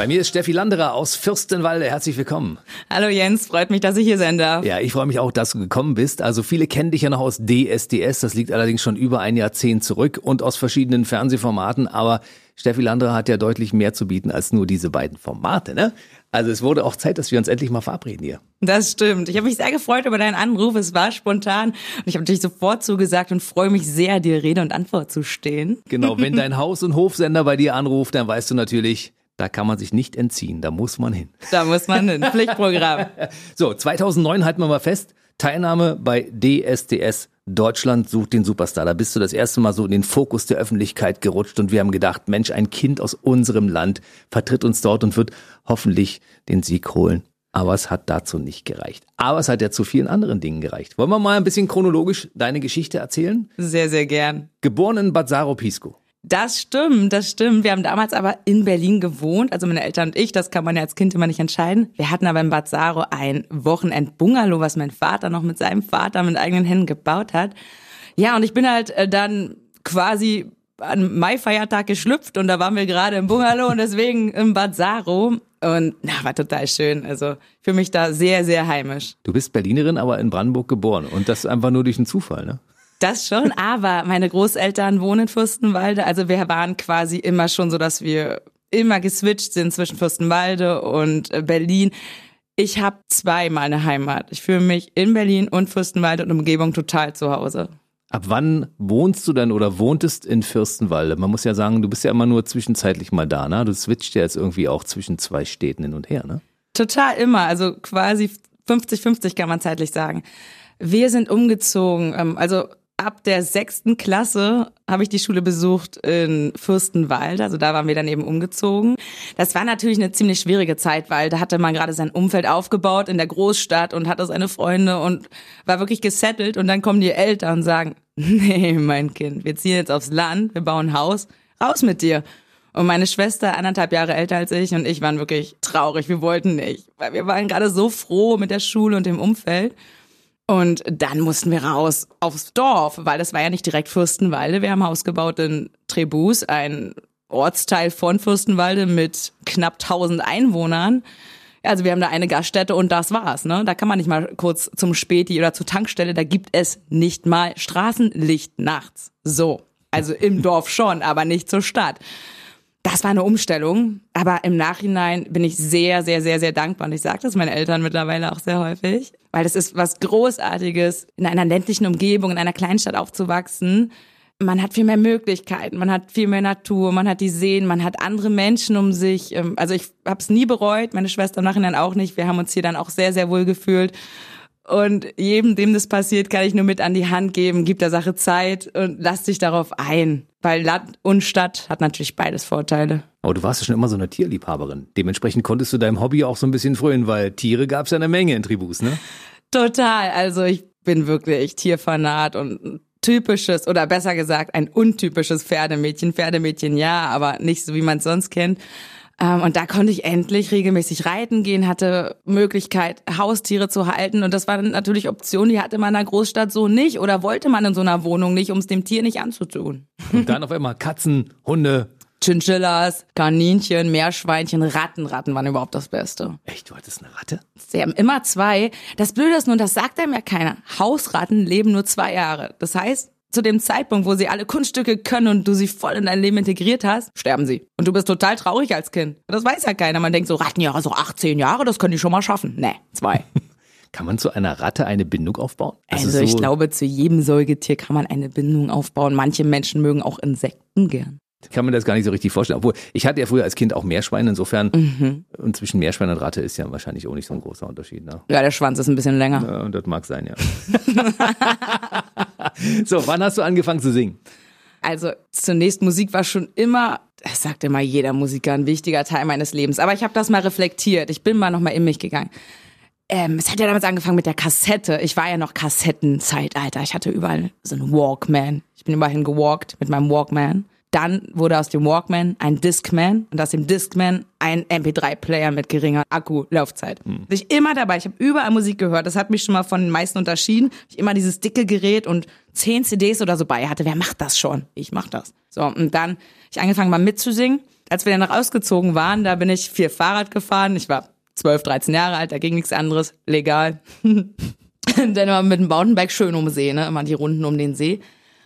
Bei mir ist Steffi Landerer aus Fürstenwalde. Herzlich willkommen. Hallo Jens, freut mich, dass ich hier sein darf. Ja, ich freue mich auch, dass du gekommen bist. Also viele kennen dich ja noch aus DSDS. Das liegt allerdings schon über ein Jahrzehnt zurück und aus verschiedenen Fernsehformaten. Aber Steffi Landerer hat ja deutlich mehr zu bieten als nur diese beiden Formate, ne? Also es wurde auch Zeit, dass wir uns endlich mal verabreden hier. Das stimmt. Ich habe mich sehr gefreut über deinen Anruf. Es war spontan und ich habe natürlich sofort zugesagt und freue mich sehr, dir Rede und Antwort zu stehen. Genau, wenn dein Haus- und Hofsender bei dir anruft, dann weißt du natürlich, da kann man sich nicht entziehen, da muss man hin. Da muss man hin, Pflichtprogramm. so, 2009 halten wir mal fest, Teilnahme bei DSDS Deutschland sucht den Superstar. Da bist du das erste Mal so in den Fokus der Öffentlichkeit gerutscht und wir haben gedacht, Mensch, ein Kind aus unserem Land vertritt uns dort und wird hoffentlich den Sieg holen. Aber es hat dazu nicht gereicht. Aber es hat ja zu vielen anderen Dingen gereicht. Wollen wir mal ein bisschen chronologisch deine Geschichte erzählen? Sehr, sehr gern. Geboren in Bad Saro-Pisco. Das stimmt, das stimmt. Wir haben damals aber in Berlin gewohnt, also meine Eltern und ich, das kann man ja als Kind immer nicht entscheiden. Wir hatten aber in Bad Saro ein Wochenend-Bungalow, was mein Vater noch mit seinem Vater mit eigenen Händen gebaut hat. Ja, und ich bin halt äh, dann quasi an Mai-Feiertag geschlüpft und da waren wir gerade im Bungalow und deswegen im Bad Saro. Und na, war total schön. Also für mich da sehr, sehr heimisch. Du bist Berlinerin, aber in Brandenburg geboren. Und das einfach nur durch einen Zufall, ne? Das schon, aber meine Großeltern wohnen in Fürstenwalde. Also wir waren quasi immer schon so, dass wir immer geswitcht sind zwischen Fürstenwalde und äh, Berlin. Ich habe zweimal eine Heimat. Ich fühle mich in Berlin und Fürstenwalde und Umgebung total zu Hause. Ab wann wohnst du denn oder wohntest in Fürstenwalde? Man muss ja sagen, du bist ja immer nur zwischenzeitlich mal da, ne? Du switcht ja jetzt irgendwie auch zwischen zwei Städten hin und her, ne? Total immer, also quasi 50-50 kann man zeitlich sagen. Wir sind umgezogen, ähm, also ab der sechsten Klasse habe ich die Schule besucht in Fürstenwalde. Also da waren wir dann eben umgezogen. Das war natürlich eine ziemlich schwierige Zeit, weil da hatte man gerade sein Umfeld aufgebaut in der Großstadt und hatte seine Freunde und war wirklich gesettelt. Und dann kommen die Eltern und sagen, nee, mein Kind, wir ziehen jetzt aufs Land, wir bauen ein Haus, raus mit dir. Und meine Schwester, anderthalb Jahre älter als ich, und ich waren wirklich traurig. Wir wollten nicht, weil wir waren gerade so froh mit der Schule und dem Umfeld. Und dann mussten wir raus aufs Dorf, weil das war ja nicht direkt Fürstenwalde. Wir haben Haus gebaut in Trebus, ein Ortsteil von Fürstenwalde mit knapp 1000 Einwohnern. Also wir haben da eine Gaststätte und das war's. Ne? Da kann man nicht mal kurz zum Späti oder zur Tankstelle. Da gibt es nicht mal Straßenlicht nachts. So, also im Dorf schon, aber nicht zur Stadt das war eine Umstellung, aber im Nachhinein bin ich sehr, sehr, sehr, sehr dankbar. Und ich sage das meinen Eltern mittlerweile auch sehr häufig, weil das ist was Großartiges, in einer ländlichen Umgebung, in einer Kleinstadt aufzuwachsen. Man hat viel mehr Möglichkeiten, man hat viel mehr Natur, man hat die Seen, man hat andere Menschen um sich. Ähm, also ich habe es nie bereut, meine Schwester im Nachhinein auch nicht. Wir haben uns hier dann auch sehr, sehr wohl gefühlt. Und jedem, dem das passiert, kann ich nur mit an die Hand geben, gib der Sache Zeit und lass dich darauf ein. Weil Land und Stadt hat natürlich beides Vorteile. Aber du warst ja schon immer so eine Tierliebhaberin. Dementsprechend konntest du deinem Hobby auch so ein bisschen frönen, weil Tiere gab es ja eine Menge in Tribus, ne? Total. Also ich bin wirklich Tierfanat und typisches oder besser gesagt ein untypisches Pferdemädchen. Pferdemädchen ja, aber nicht so wie man es sonst kennt. Ähm, und da konnte ich endlich regelmäßig reiten gehen, hatte Möglichkeit, Haustiere zu halten. Und das war dann natürlich Option, die hatte man in einer Großstadt so nicht oder wollte man in so einer Wohnung nicht, um es dem Tier nicht anzutun. Und dann auf einmal Katzen, Hunde. Chinchillas, Kaninchen, Meerschweinchen, Ratten. Ratten waren überhaupt das Beste. Echt, du hattest eine Ratte? Sie haben immer zwei. Das Blöde ist nur, das sagt einem ja keiner. Hausratten leben nur zwei Jahre. Das heißt, zu dem Zeitpunkt, wo sie alle Kunststücke können und du sie voll in dein Leben integriert hast, sterben sie. Und du bist total traurig als Kind. Das weiß ja keiner. Man denkt so, Rattenjahre, so 18 Jahre, das können die schon mal schaffen. Nee, zwei. Kann man zu einer Ratte eine Bindung aufbauen? Also, also so ich glaube, zu jedem Säugetier kann man eine Bindung aufbauen. Manche Menschen mögen auch Insekten gern kann man das gar nicht so richtig vorstellen. Obwohl, ich hatte ja früher als Kind auch Meerschweine, insofern, mhm. und zwischen Meerschwein und Ratte ist ja wahrscheinlich auch nicht so ein großer Unterschied. Ne? Ja, der Schwanz ist ein bisschen länger. Ja, und das mag sein, ja. so, wann hast du angefangen zu singen? Also zunächst Musik war schon immer, das sagt immer jeder Musiker, ein wichtiger Teil meines Lebens. Aber ich habe das mal reflektiert. Ich bin mal nochmal in mich gegangen. Ähm, es hat ja damals angefangen mit der Kassette. Ich war ja noch Kassettenzeitalter. Ich hatte überall so einen Walkman. Ich bin immerhin gewalkt mit meinem Walkman Dann wurde aus dem Walkman ein Discman und aus dem Discman ein MP3-Player mit geringer Akkulaufzeit. Hm. Ich immer dabei, ich habe überall Musik gehört. Das hat mich schon mal von den meisten unterschieden. Ich immer dieses dicke Gerät und zehn CDs oder so bei hatte. Wer macht das schon? Ich mach das. So, und dann ich angefangen mal mitzusingen. Als wir dann noch ausgezogen waren, da bin ich viel Fahrrad gefahren. Ich war 12, 13 Jahre alt, da ging nichts anderes, legal. dann immer mit dem Mountainbike schön um See, ne? Immer die Runden um den See.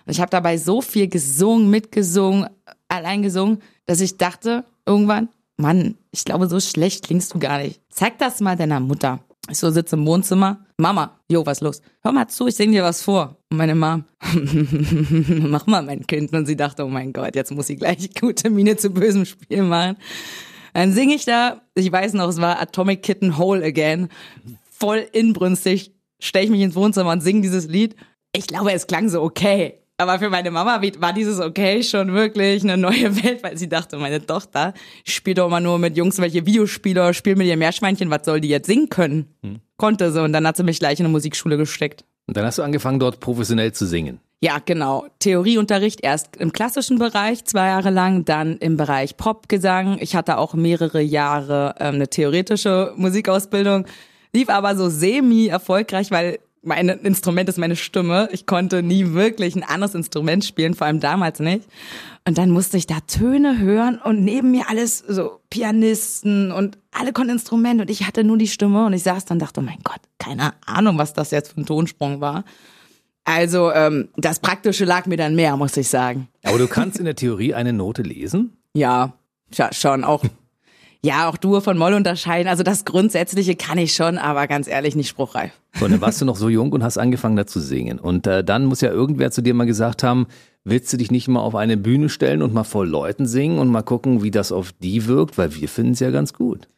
Und ich habe dabei so viel gesungen, mitgesungen, allein gesungen, dass ich dachte irgendwann, Mann, ich glaube, so schlecht klingst du gar nicht. Zeig das mal deiner Mutter. Ich so sitze im Wohnzimmer. Mama, jo, was los? Hör mal zu, ich sing dir was vor. Und meine Mom, mach mal, mein Kind. Und sie dachte, oh mein Gott, jetzt muss sie gleich gute Miene zu bösem Spiel machen. Dann singe ich da, ich weiß noch, es war Atomic Kitten Whole Again. Voll inbrünstig, stelle ich mich ins Wohnzimmer und singe dieses Lied. Ich glaube, es klang so okay. Aber für meine Mama war dieses okay schon wirklich eine neue Welt, weil sie dachte, meine Tochter spielt doch immer nur mit Jungs welche Videospiele, spielt mit ihr Meerschweinchen, was soll die jetzt singen können? Hm. Konnte sie und dann hat sie mich gleich in eine Musikschule gesteckt. Und dann hast du angefangen, dort professionell zu singen. Ja, genau. Theorieunterricht erst im klassischen Bereich zwei Jahre lang, dann im Bereich Popgesang. Ich hatte auch mehrere Jahre ähm, eine theoretische Musikausbildung, lief aber so semi erfolgreich, weil mein Instrument ist meine Stimme. Ich konnte nie wirklich ein anderes Instrument spielen, vor allem damals nicht. Und dann musste ich da Töne hören und neben mir alles so Pianisten und alle konnten Instrumente und ich hatte nur die Stimme und ich saß dann und dachte, oh mein Gott, keine Ahnung, was das jetzt für ein Tonsprung war. Also ähm, das Praktische lag mir dann mehr, muss ich sagen. Aber du kannst in der Theorie eine Note lesen? Ja, schon auch ja, auch Dur von Moll unterscheiden. Also das Grundsätzliche kann ich schon, aber ganz ehrlich nicht spruchreif. So, dann warst du noch so jung und hast angefangen da zu singen. Und äh, dann muss ja irgendwer zu dir mal gesagt haben, willst du dich nicht mal auf eine Bühne stellen und mal vor Leuten singen und mal gucken, wie das auf die wirkt? Weil wir finden es ja ganz gut.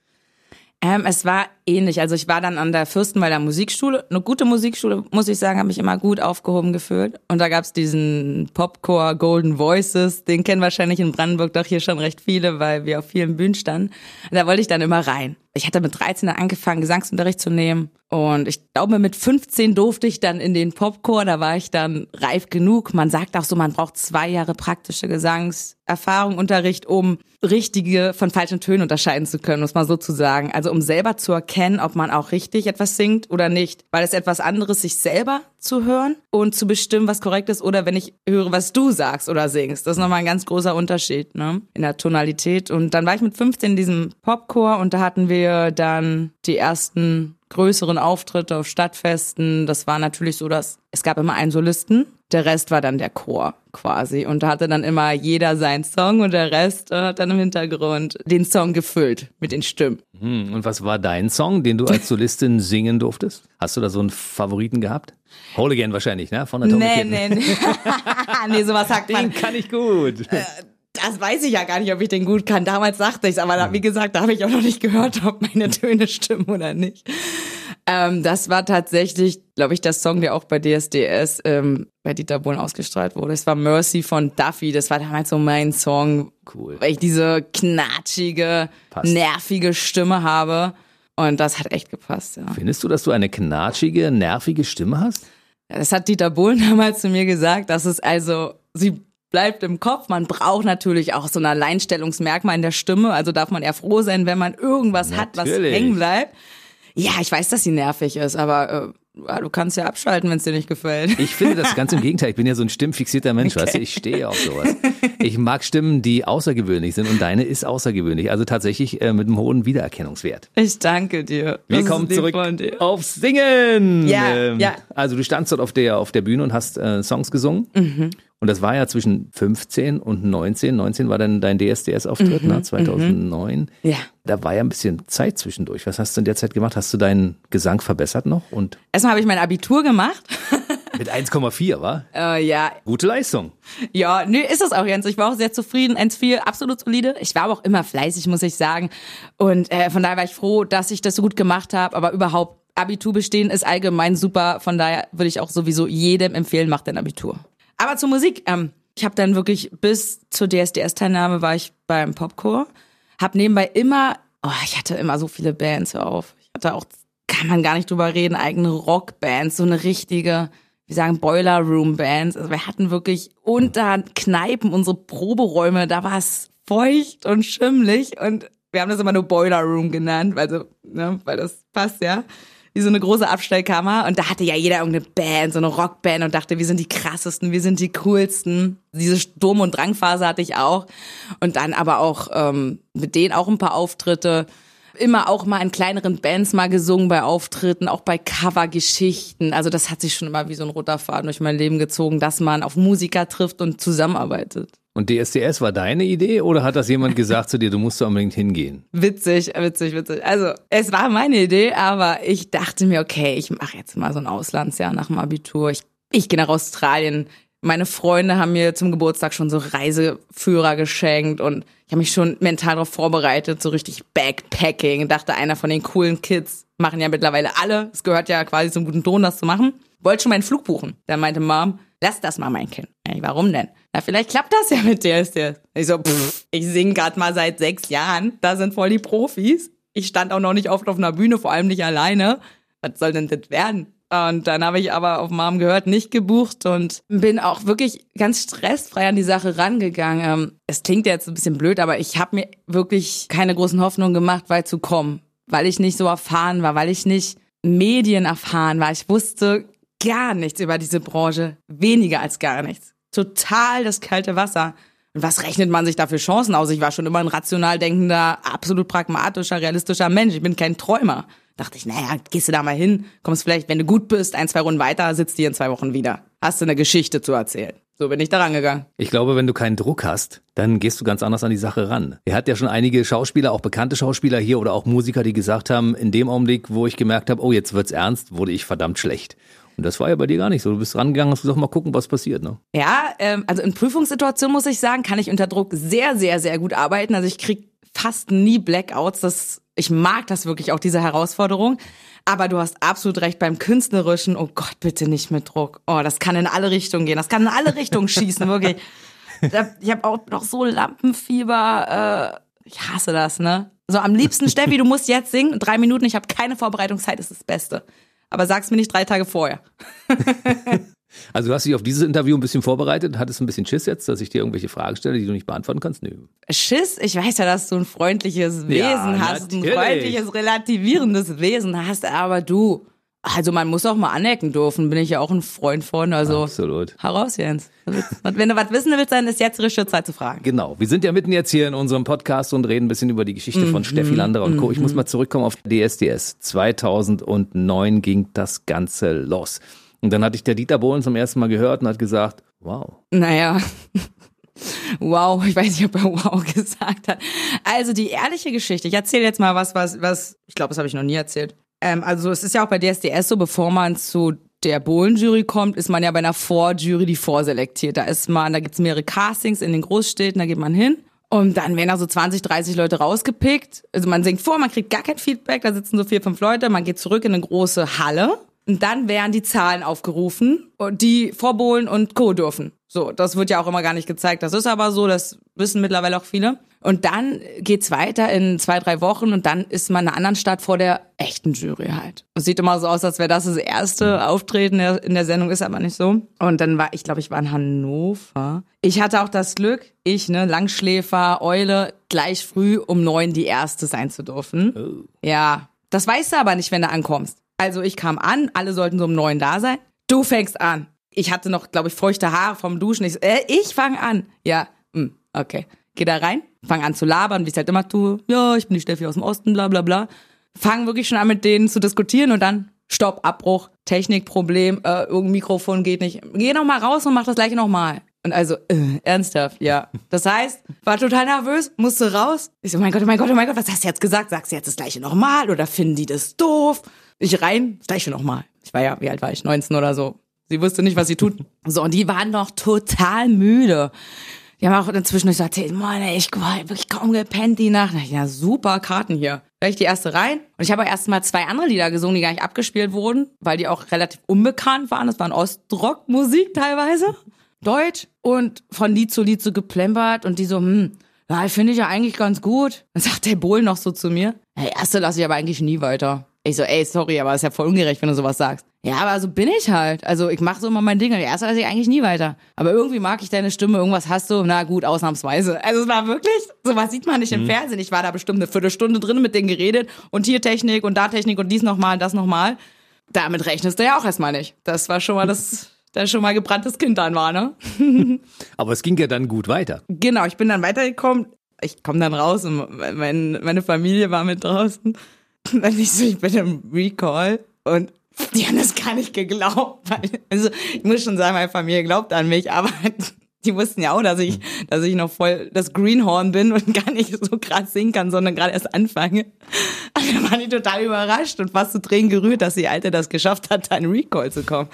Ähm, es war ähnlich. Also ich war dann an der Fürstenwalder Musikschule. Eine gute Musikschule, muss ich sagen, habe mich immer gut aufgehoben gefühlt. Und da gab's diesen Popcore Golden Voices. Den kennen wahrscheinlich in Brandenburg doch hier schon recht viele, weil wir auf vielen Bühnen standen. Und da wollte ich dann immer rein. Ich hatte mit 13 angefangen, Gesangsunterricht zu nehmen. Und ich glaube, mit 15 durfte ich dann in den Popcore. Da war ich dann reif genug. Man sagt auch so, man braucht zwei Jahre praktische Gesangserfahrung, Unterricht, um richtige von falschen Tönen unterscheiden zu können, muss man so zu sagen. Also um selber zu erkennen, ob man auch richtig etwas singt oder nicht. Weil es etwas anderes, sich selber zu hören und zu bestimmen, was korrekt ist, oder wenn ich höre, was du sagst oder singst. Das ist nochmal ein ganz großer Unterschied, ne? In der Tonalität. Und dann war ich mit 15 in diesem Popchor und da hatten wir dann die ersten größeren Auftritte auf Stadtfesten. Das war natürlich so, dass es gab immer einen Solisten, der Rest war dann der Chor quasi und da hatte dann immer jeder seinen Song und der Rest äh, hat dann im Hintergrund den Song gefüllt mit den Stimmen. Hm, und was war dein Song, den du als Solistin singen durftest? Hast du da so einen Favoriten gehabt? Whole Again wahrscheinlich, ne? Von der Nee, nee, nee. nee, sowas sagt man. Den kann ich gut. Das weiß ich ja gar nicht, ob ich den gut kann. Damals sagte ich es, aber da, wie gesagt, da habe ich auch noch nicht gehört, ob meine Töne stimmen oder nicht. Ähm, das war tatsächlich, glaube ich, der Song, der auch bei DSDS ähm, bei Dieter Bohlen ausgestrahlt wurde. Es war Mercy von Duffy. Das war damals so mein Song, cool. weil ich diese knatschige, Passt. nervige Stimme habe. Und das hat echt gepasst, ja. Findest du, dass du eine knatschige, nervige Stimme hast? Das hat Dieter Bohlen damals zu mir gesagt, dass es also, sie bleibt im Kopf. Man braucht natürlich auch so ein Alleinstellungsmerkmal in der Stimme. Also darf man eher froh sein, wenn man irgendwas natürlich. hat, was hängen bleibt. Ja, ich weiß, dass sie nervig ist, aber äh, du kannst ja abschalten, wenn es dir nicht gefällt. Ich finde das ganz im Gegenteil. Ich bin ja so ein stimmfixierter Mensch, okay. weißt du, ich stehe auf sowas. Ich mag Stimmen, die außergewöhnlich sind und deine ist außergewöhnlich. Also tatsächlich äh, mit einem hohen Wiedererkennungswert. Ich danke dir. Wir das kommen zurück aufs Singen. Ja, ähm, ja. Also du standst dort auf der, auf der Bühne und hast äh, Songs gesungen. Mhm. Und das war ja zwischen 15 und 19. 19 war dann dein DSDS-Auftritt, mhm, ne, 2009. Mhm. Ja. Da war ja ein bisschen Zeit zwischendurch. Was hast du in der Zeit gemacht? Hast du deinen Gesang verbessert noch? Und Erstmal habe ich mein Abitur gemacht. Mit 1,4, war? Äh, ja. Gute Leistung. Ja, nö, ist es auch, Jens. Ich war auch sehr zufrieden. 1,4, absolut solide. Ich war aber auch immer fleißig, muss ich sagen. Und äh, von daher war ich froh, dass ich das so gut gemacht habe. Aber überhaupt, Abitur bestehen ist allgemein super. Von daher würde ich auch sowieso jedem empfehlen, macht dein Abitur. Aber zur Musik. Ähm, ich habe dann wirklich bis zur DSDS-Teilnahme war ich beim Popcore. Hab nebenbei immer, oh, ich hatte immer so viele Bands auf. Ich hatte auch, kann man gar nicht drüber reden, eigene Rockbands, so eine richtige, wir sagen Boiler Room Bands. Also wir hatten wirklich unter Kneipen unsere Proberäume, da war es feucht und schimmlig und wir haben das immer nur Boiler Room genannt, also, ne, weil das passt ja. Wie so eine große Abstellkammer. Und da hatte ja jeder irgendeine Band, so eine Rockband und dachte, wir sind die krassesten, wir sind die coolsten. Diese Sturm- und Drangphase hatte ich auch. Und dann aber auch ähm, mit denen auch ein paar Auftritte immer auch mal in kleineren Bands mal gesungen bei Auftritten, auch bei Covergeschichten. Also das hat sich schon immer wie so ein roter Faden durch mein Leben gezogen, dass man auf Musiker trifft und zusammenarbeitet. Und DSDS war deine Idee oder hat das jemand gesagt zu dir, du musst da unbedingt hingehen? Witzig, witzig, witzig. Also es war meine Idee, aber ich dachte mir, okay, ich mache jetzt mal so ein Auslandsjahr nach dem Abitur. Ich, ich gehe nach Australien. Meine Freunde haben mir zum Geburtstag schon so Reiseführer geschenkt und ich habe mich schon mental darauf vorbereitet, so richtig Backpacking. Dachte, einer von den coolen Kids machen ja mittlerweile alle. Es gehört ja quasi zum guten Ton, das zu machen. Wollte schon meinen Flug buchen. Da meinte Mom, lass das mal, mein Kind. Ey, warum denn? Na, vielleicht klappt das ja mit DSDS. Ich so, pff, ich singe gerade mal seit sechs Jahren. Da sind voll die Profis. Ich stand auch noch nicht oft auf einer Bühne, vor allem nicht alleine. Was soll denn das werden? Und dann habe ich aber auf Mom gehört, nicht gebucht und bin auch wirklich ganz stressfrei an die Sache rangegangen. Ähm, es klingt jetzt ein bisschen blöd, aber ich habe mir wirklich keine großen Hoffnungen gemacht, weit zu kommen, weil ich nicht so erfahren war, weil ich nicht Medien erfahren war. Ich wusste gar nichts über diese Branche, weniger als gar nichts. Total das kalte Wasser. Und was rechnet man sich da für Chancen aus? Ich war schon immer ein rational denkender, absolut pragmatischer, realistischer Mensch. Ich bin kein Träumer dachte ich, naja, gehst du da mal hin, kommst vielleicht, wenn du gut bist, ein, zwei Runden weiter, sitzt hier in zwei Wochen wieder. Hast du eine Geschichte zu erzählen. So bin ich da rangegangen. Ich glaube, wenn du keinen Druck hast, dann gehst du ganz anders an die Sache ran. Er hat ja schon einige Schauspieler, auch bekannte Schauspieler hier oder auch Musiker, die gesagt haben, in dem Augenblick, wo ich gemerkt habe, oh, jetzt wird's ernst, wurde ich verdammt schlecht. Und das war ja bei dir gar nicht so. Du bist rangegangen, hast gesagt, mal gucken, was passiert. Ne? Ja, ähm, also in Prüfungssituationen muss ich sagen, kann ich unter Druck sehr, sehr, sehr gut arbeiten. Also ich krieg fast nie Blackouts. Das, ich mag das wirklich auch, diese Herausforderung. Aber du hast absolut recht beim Künstlerischen. Oh Gott, bitte nicht mit Druck. Oh, das kann in alle Richtungen gehen. Das kann in alle Richtungen schießen, wirklich. Ich habe auch noch so Lampenfieber. Äh, ich hasse das, ne? So am liebsten, Steffi, du musst jetzt singen. Drei Minuten, ich habe keine Vorbereitungszeit, ist das Beste. Aber sag's mir nicht drei Tage vorher. Also du hast dich auf dieses Interview ein bisschen vorbereitet, hattest ein bisschen Schiss jetzt, dass ich dir irgendwelche Fragen stelle, die du nicht beantworten kannst? Nö. Schiss? Ich weiß ja, dass du ein freundliches Wesen ja, hast, natürlich. ein freundliches, relativierendes Wesen hast, aber du, also man muss auch mal anecken dürfen, bin ich ja auch ein Freund von, also Absolut. heraus, Jens. Wenn du was wissen willst, dann ist jetzt richtige Zeit zu fragen. Genau, wir sind ja mitten jetzt hier in unserem Podcast und reden ein bisschen über die Geschichte von mm Steffi Landerer und Co. Ich muss mal zurückkommen auf DSDS. 2009 ging das Ganze los. Und dann hatte ich der Dieter Bohlen zum ersten Mal gehört und hat gesagt, wow. Naja. Wow, ich weiß nicht, ob er wow gesagt hat. Also die ehrliche Geschichte. Ich erzähle jetzt mal was, was, was, ich glaube, das habe ich noch nie erzählt. Ähm, also es ist ja auch bei DSDS so, bevor man zu der Bohlen-Jury kommt, ist man ja bei einer Vorjury, die vorselektiert. Da ist man, da gibt's mehrere Castings in den Großstädten, da geht man hin. Und dann werden da so 20, 30 Leute rausgepickt. Also man singt vor, man kriegt gar kein Feedback, da sitzen so vier, fünf Leute, man geht zurück in eine große Halle und dann werden die Zahlen aufgerufen, die Vorbohlen und Co. dürfen. So, das wird ja auch immer gar nicht gezeigt. Das ist aber so, das wissen mittlerweile auch viele. Und dann geht's weiter in zwei, drei Wochen und dann ist man in einer anderen Stadt vor der echten Jury halt. Es sieht immer so aus, als wäre das das erste Auftreten in der Sendung, ist aber nicht so. Und dann war, ich glaube, ich war in Hannover. Ich hatte auch das Glück, ich, ne, Langschläfer, Eule, gleich früh um neun die erste sein zu dürfen. Oh. Ja, das weißt du aber nicht, wenn du ankommst. Also ich kam an, alle sollten so um neun da sein. Du fängst an. Ich hatte noch, glaube ich, feuchte Haare vom Duschen. Ich, äh, ich fange an. Ja, hm, okay. Geh da rein, fang an zu labern, wie ich halt immer tue. Ja, ich bin die Steffi aus dem Osten, bla bla bla. Fang wirklich schon an mit denen zu diskutieren und dann Stopp, Abbruch, Technikproblem, äh, irgendein Mikrofon geht nicht. Geh noch mal raus und mach das gleiche noch mal. Und also, äh, ernsthaft, ja. Das heißt, war total nervös, musste raus. Ich so, mein Gott, oh mein Gott, oh mein Gott, was hast du jetzt gesagt? Sagst du jetzt das gleiche nochmal oder finden die das doof? Ich rein, das gleiche nochmal. Ich war ja, wie alt war ich? 19 oder so. Sie wusste nicht, was sie tut. So, und die waren noch total müde. Die haben auch inzwischen gesagt, hey, Mann, ich war wirklich kaum gepennt die Nacht. Ja, super Karten hier. Da ich die erste rein. Und ich habe auch erst mal zwei andere Lieder gesungen, die gar nicht abgespielt wurden, weil die auch relativ unbekannt waren. Das waren Ostrock-Musik teilweise. Deutsch. Und von Lied zu Lied so geplempert. Und die so, hm, ja, finde ich ja eigentlich ganz gut. Dann sagt der Bohl noch so zu mir, hey, erste lasse ich aber eigentlich nie weiter. Ich so, ey, sorry, aber ist ja voll ungerecht, wenn du sowas sagst. Ja, aber so bin ich halt. Also ich mache so immer mein Ding. Erst weiß ich eigentlich nie weiter. Aber irgendwie mag ich deine Stimme, irgendwas hast du. Na gut, ausnahmsweise. Also es war wirklich, sowas sieht man nicht im Fernsehen. Ich war da bestimmt eine Viertelstunde drin mit denen geredet und hier Technik und da Technik und dies nochmal und das nochmal. Damit rechnest du ja auch erstmal nicht. Das war schon mal das, da schon mal gebranntes Kind dann war, ne? Aber es ging ja dann gut weiter. Genau, ich bin dann weitergekommen. Ich komme dann raus und mein, meine Familie war mit draußen. Und ich so, ich bin im Recall und die haben das gar nicht geglaubt. Weil, also ich muss schon sagen, meine Familie glaubt an mich, aber die wussten ja auch, dass ich, dass ich noch voll das Greenhorn bin und gar nicht so krass singen kann, sondern gerade erst anfange. Da waren die total überrascht und fast zu Tränen gerührt, dass die Alte das geschafft hat, da in Recall zu kommen.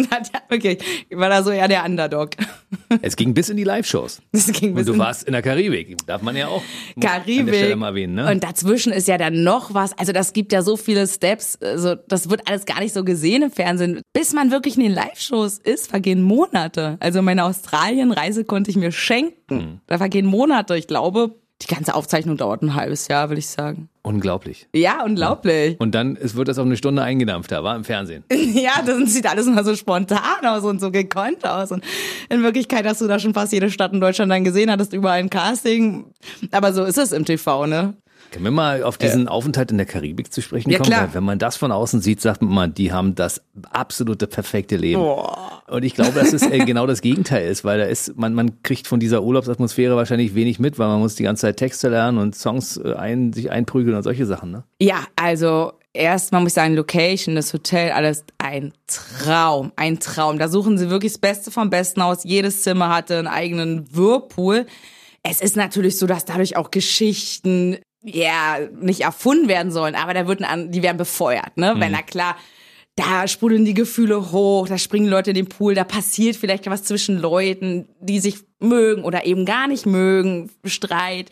Wirklich, ich war da so eher der Underdog. Es ging bis in die Live-Shows. Das ging bis Und du warst in der Karibik. Darf man ja auch Karibik. Erwähnen, ne? Und dazwischen ist ja dann noch was. Also das gibt ja so viele Steps. Also das wird alles gar nicht so gesehen im Fernsehen. Bis man wirklich in den Live-Shows ist, vergehen Monate. Also meine Australien-Reise konnte ich mir schenken. Da vergehen Monate. Ich glaube, die ganze Aufzeichnung dauert ein halbes Jahr, will ich sagen. Unglaublich. Ja, unglaublich. Und dann es wird das auf eine Stunde eingedampft, da war im Fernsehen. Ja, das sieht alles immer so spontan aus und so gekonnt aus. Und in Wirklichkeit hast du da schon fast jede Stadt in Deutschland dann gesehen, hattest überall ein Casting. Aber so ist es im TV, ne? Können wir mal auf diesen Aufenthalt in der Karibik zu sprechen Ja, kommen? klar. Weil wenn man das von außen sieht, sagt man die haben das absolute perfekte Leben. Und ich glaube, dass es äh, genau das Gegenteil ist, weil da ist, man, man kriegt von dieser Urlaubsatmosphäre wahrscheinlich wenig mit, weil man muss die ganze Zeit Texte lernen und Songs äh, ein, sich einprügeln und solche Sachen, ne? Ja, also erstmal muss ich sagen, Location, das Hotel, alles ein Traum, ein Traum. Da suchen sie wirklich das Beste vom Besten aus. Jedes Zimmer hatte einen eigenen Whirlpool. Es ist natürlich so, dass dadurch auch Geschichten ja nicht erfunden werden sollen, aber da wird ein, die werden befeuert, ne? Wenn na klar, da sprudeln die Gefühle hoch, da springen Leute in den Pool, da passiert vielleicht was zwischen Leuten, die sich mögen oder eben gar nicht mögen, Streit.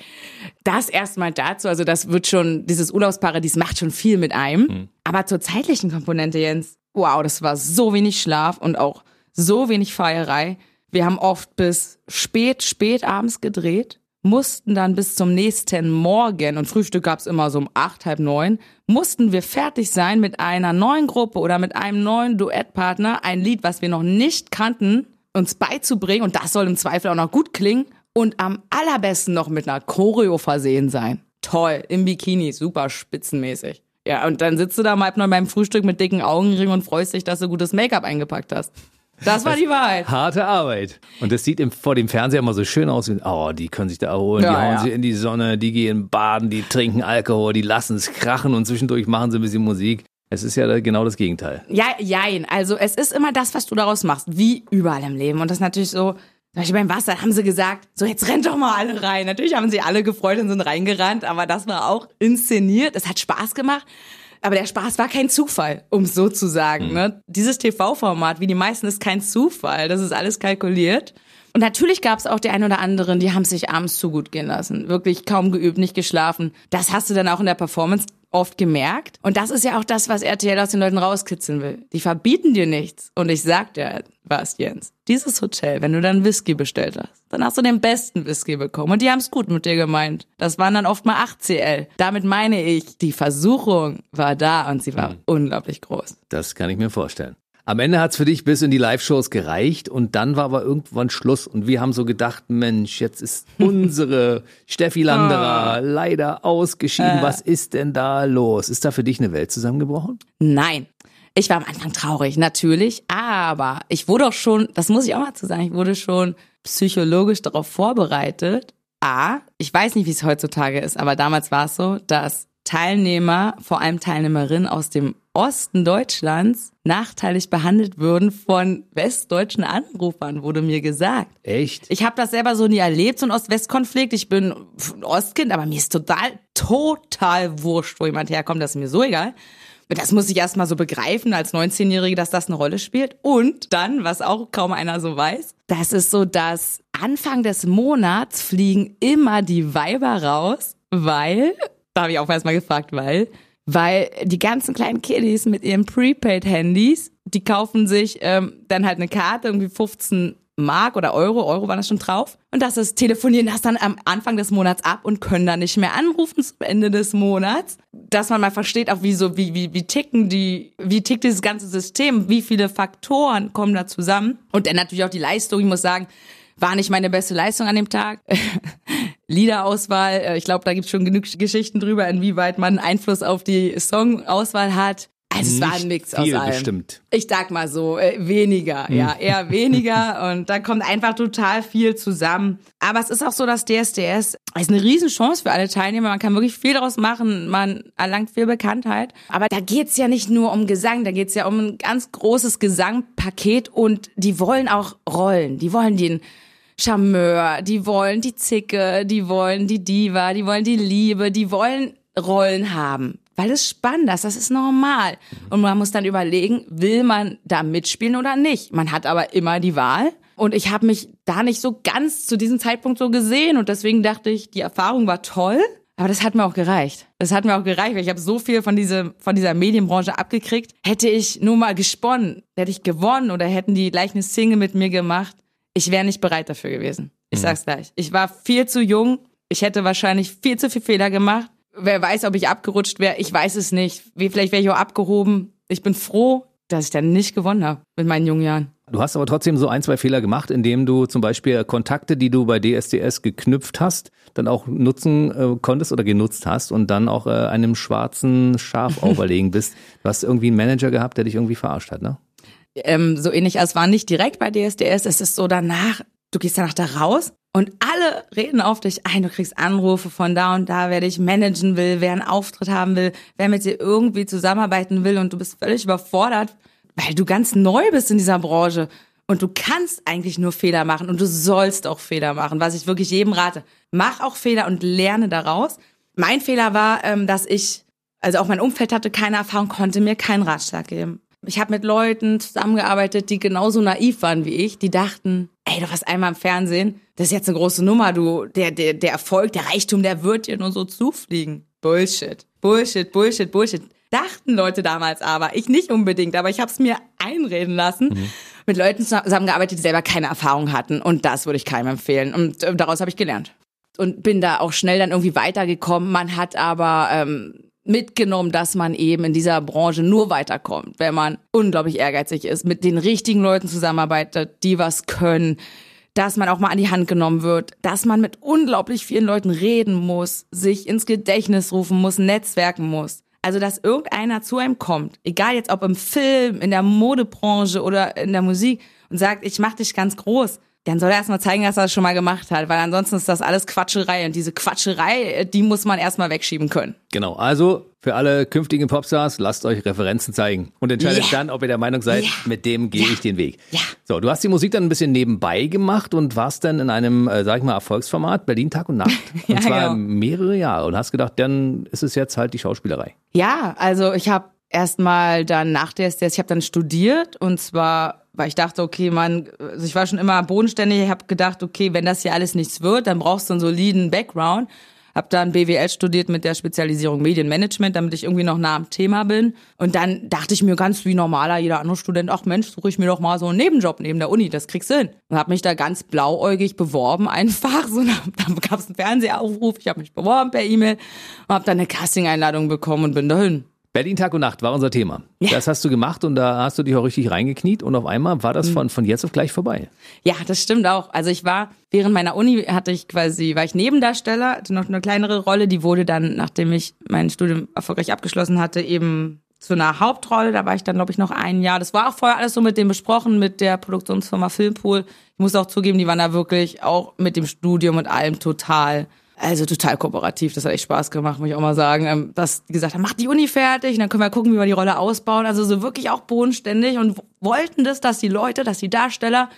Das erstmal dazu, also das wird schon, dieses Urlaubsparadies macht schon viel mit einem. Aber zur zeitlichen Komponente, Jens, wow, das war so wenig Schlaf und auch so wenig Feierei. Wir haben oft bis spät, spät abends gedreht, mussten dann bis zum nächsten Morgen, und Frühstück gab's immer so um acht, halb neun, mussten wir fertig sein mit einer neuen Gruppe oder mit einem neuen Duettpartner, ein Lied, was wir noch nicht kannten, uns beizubringen. Und das soll im Zweifel auch noch gut klingen und am allerbesten noch mit einer Choreo versehen sein. Toll, im Bikini, super spitzenmäßig. Ja, und dann sitzt du da mal halb neun beim Frühstück mit dicken Augenringen und freust dich, dass du gutes Make-up eingepackt hast. Das war die Wahrheit. Harte Arbeit. Und das sieht im, vor dem Fernseher immer so schön aus. wie, Oh, die können sich da erholen, die Ja, hauen ja. sich in die Sonne, die gehen baden, die trinken Alkohol, die lassen es krachen und zwischendurch machen sie ein bisschen Musik. Es ist ja genau das Gegenteil. Ja, jein. Also es ist immer das, was du daraus machst, wie überall im Leben. Und das ist natürlich so, zum Beispiel beim Wasser haben sie gesagt, so jetzt rennt doch mal alle rein. Natürlich haben sie alle gefreut und sind reingerannt, aber das war auch inszeniert. Es hat Spaß gemacht. Aber der Spaß war kein Zufall, um es so zu sagen. Ne? Dieses TV-Format, wie die meisten, ist kein Zufall. Das ist alles kalkuliert. Und natürlich gab es auch die ein oder anderen, die haben sich abends zu gut gehen lassen. Wirklich kaum geübt, nicht geschlafen. Das hast du dann auch in der Performance oft gemerkt. Und das ist ja auch das, was RTL aus den Leuten rauskitzeln will. Die verbieten dir nichts. Und ich sag dir was, Jens. Dieses Hotel, wenn du dann Whisky bestellt hast, dann hast du den besten Whisky bekommen. Und die haben es gut mit dir gemeint. Das waren dann oft mal 8CL. Damit meine ich, die Versuchung war da und sie war unglaublich groß. Das kann ich mir vorstellen. Am Ende hat's für dich bis in die Live-Shows gereicht und dann war aber irgendwann Schluss und wir haben so gedacht, Mensch, jetzt ist unsere Steffi Landerer leider ausgeschieden. Was ist denn da los? Ist da für dich eine Welt zusammengebrochen? Nein. Ich war am Anfang traurig, natürlich, aber ich wurde auch schon, das muss ich auch mal zu sagen, ich wurde schon psychologisch darauf vorbereitet. A, ich weiß nicht, wie es heutzutage ist, aber damals war es so, dass Teilnehmer, vor allem Teilnehmerinnen aus dem Osten Deutschlands, nachteilig behandelt würden von westdeutschen Anrufern, wurde mir gesagt. Echt? Ich habe das selber so nie erlebt, so ein Ost-West-Konflikt. Ich bin ein Ostkind, aber mir ist total, total wurscht, wo jemand herkommt. Das ist mir so egal. Das muss ich erstmal so begreifen als 19-Jährige, dass das eine Rolle spielt. Und dann, was auch kaum einer so weiß, das ist so, dass Anfang des Monats fliegen immer die Weiber raus, weil, da habe ich auch erstmal gefragt, weil, weil die ganzen kleinen Kiddies mit ihren Prepaid-Handys, die kaufen sich ähm, dann halt eine Karte, irgendwie 15 Mark oder Euro, Euro waren das schon drauf. Und das ist telefonieren das dann am Anfang des Monats ab und können dann nicht mehr anrufen zum Ende des Monats. Dass man mal versteht, auch wie so, wie, wie, wie ticken die, wie tickt dieses ganze System, wie viele Faktoren kommen da zusammen. Und dann natürlich auch die Leistung, ich muss sagen, war nicht meine beste Leistung an dem Tag. Liederauswahl, äh, ich glaube, da gibt es schon genug Geschichten drüber, inwieweit man Einfluss auf die Songauswahl hat. Also es war ein Mix aus allem. Bestimmt. Ich sag mal so, äh, weniger, hm. ja, eher weniger und da kommt einfach total viel zusammen. Aber es ist auch so, dass DSDS ist eine Riesenchance für alle Teilnehmer. Man kann wirklich viel daraus machen, man erlangt viel Bekanntheit. Aber da geht's ja nicht nur um Gesang, da geht's ja um ein ganz großes Gesangpaket und die wollen auch Rollen. Die wollen den Charmeur, die wollen die Zicke, die wollen die Diva, die wollen die Liebe, die wollen Rollen haben. Weil es spannend ist, das ist normal. Und man muss dann überlegen, will man da mitspielen oder nicht. Man hat aber immer die Wahl. Und ich habe mich da nicht so ganz zu diesem Zeitpunkt so gesehen. Und deswegen dachte ich, die Erfahrung war toll. Aber das hat mir auch gereicht. Das hat mir auch gereicht, weil ich habe so viel von, diese, von dieser Medienbranche abgekriegt. Hätte ich nur mal gesponnen, hätte ich gewonnen oder hätten die gleich eine Single mit mir gemacht, ich wäre nicht bereit dafür gewesen. Ich mhm. sag's gleich. Ich war viel zu jung. Ich hätte wahrscheinlich viel zu viel Fehler gemacht. Wer weiß, ob ich abgerutscht wäre. Ich weiß es nicht. Wie, vielleicht wäre ich auch abgehoben. Ich bin froh, dass ich dann nicht gewonnen habe mit meinen jungen Jahren. Du hast aber trotzdem so ein, zwei Fehler gemacht, indem du zum Beispiel Kontakte, die du bei DSDS geknüpft hast, dann auch nutzen äh, konntest oder genutzt hast und dann auch äh, einem schwarzen Schaf auferlegen bist. Du hast irgendwie einen Manager gehabt, der dich irgendwie verarscht hat, ne? Ähm, so ähnlich. Es war nicht direkt bei DSDS, es ist so danach, du gehst danach da raus und alle reden auf dich ein. Du kriegst Anrufe von da und da, wer dich managen will, wer einen Auftritt haben will, wer mit dir irgendwie zusammenarbeiten will und du bist völlig überfordert, weil du ganz neu bist in dieser Branche. Und du kannst eigentlich nur Fehler machen und du sollst auch Fehler machen, was ich wirklich jedem rate. Mach auch Fehler und lerne daraus. Mein Fehler war, ähm, dass ich, also auch mein Umfeld hatte keine Erfahrung, konnte mir keinen Ratschlag geben. Ich habe mit Leuten zusammengearbeitet, die genauso naiv waren wie ich, die dachten, ey, du warst einmal im Fernsehen, das ist jetzt eine große Nummer, du, der, der, der Erfolg, der Reichtum, der wird dir nur so zufliegen. Bullshit, Bullshit, Bullshit, Bullshit. Dachten Leute damals aber, ich nicht unbedingt, aber ich habe es mir einreden lassen. Mhm. Mit Leuten zusammengearbeitet, die selber keine Erfahrung hatten. Und das würde ich keinem empfehlen. Und äh, daraus habe ich gelernt. Und bin da auch schnell dann irgendwie weitergekommen. Man hat aber ähm, mitgenommen, dass man eben in dieser Branche nur weiterkommt, wenn man unglaublich ehrgeizig ist, mit den richtigen Leuten zusammenarbeitet, die was können, dass man auch mal an die Hand genommen wird, dass man mit unglaublich vielen Leuten reden muss, sich ins Gedächtnis rufen muss, netzwerken muss. Also, dass irgendeiner zu einem kommt, egal jetzt ob im Film, in der Modebranche oder in der Musik und sagt, ich mach dich ganz groß dann soll er erstmal zeigen, dass er das schon mal gemacht hat, weil ansonsten ist das alles Quatscherei und diese Quatscherei, die muss man erstmal wegschieben können. Genau, also für alle künftigen Popstars, lasst euch Referenzen zeigen und entscheidet yeah. dann, ob ihr der Meinung seid, yeah. mit dem gehe yeah. ich den Weg. Ja. So, du hast die Musik dann ein bisschen nebenbei gemacht und warst dann in einem, äh, sag ich mal, Erfolgsformat Berlin Tag und Nacht. ja, und zwar genau. mehrere Jahre und hast gedacht, dann ist es jetzt halt die Schauspielerei. Ja, also ich habe erstmal dann nach der SDS, ich habe dann studiert und zwar weil ich dachte, okay, man, also ich war schon immer bodenständig, ich habe gedacht, okay, wenn das hier alles nichts wird, dann brauchst du einen soliden Background. Hab dann BWL studiert mit der Spezialisierung Medienmanagement, damit ich irgendwie noch nah am Thema bin. Und dann dachte ich mir ganz wie normaler jeder andere Student, ach Mensch, suche ich mir doch mal so einen Nebenjob neben der Uni, das kriegst du hin. Und habe mich da ganz blauäugig beworben einfach. So, dann gab es einen Fernsehaufruf, ich habe mich beworben per E-Mail und habe dann eine Casting-Einladung bekommen und bin dahin. Berlin Tag und Nacht war unser Thema. Ja. Das hast du gemacht und da hast du dich auch richtig reingekniet und auf einmal war das mhm. von, von jetzt auf gleich vorbei. Ja, das stimmt auch. Also ich war, während meiner Uni hatte ich quasi, war ich Nebendarsteller, hatte noch eine kleinere Rolle, die wurde dann, nachdem ich mein Studium erfolgreich abgeschlossen hatte, eben zu einer Hauptrolle. Da war ich dann, glaube ich, noch ein Jahr. Das war auch vorher alles so mit dem besprochen, mit der Produktionsfirma Filmpool. Ich muss auch zugeben, die waren da wirklich auch mit dem Studium und allem total also total kooperativ, das hat echt Spaß gemacht, muss ich auch mal sagen. Ähm, dass die gesagt haben, mach die Uni fertig, und dann können wir gucken, wie wir die Rolle ausbauen. Also so wirklich auch bodenständig und wollten das, dass die Leute, dass die Darsteller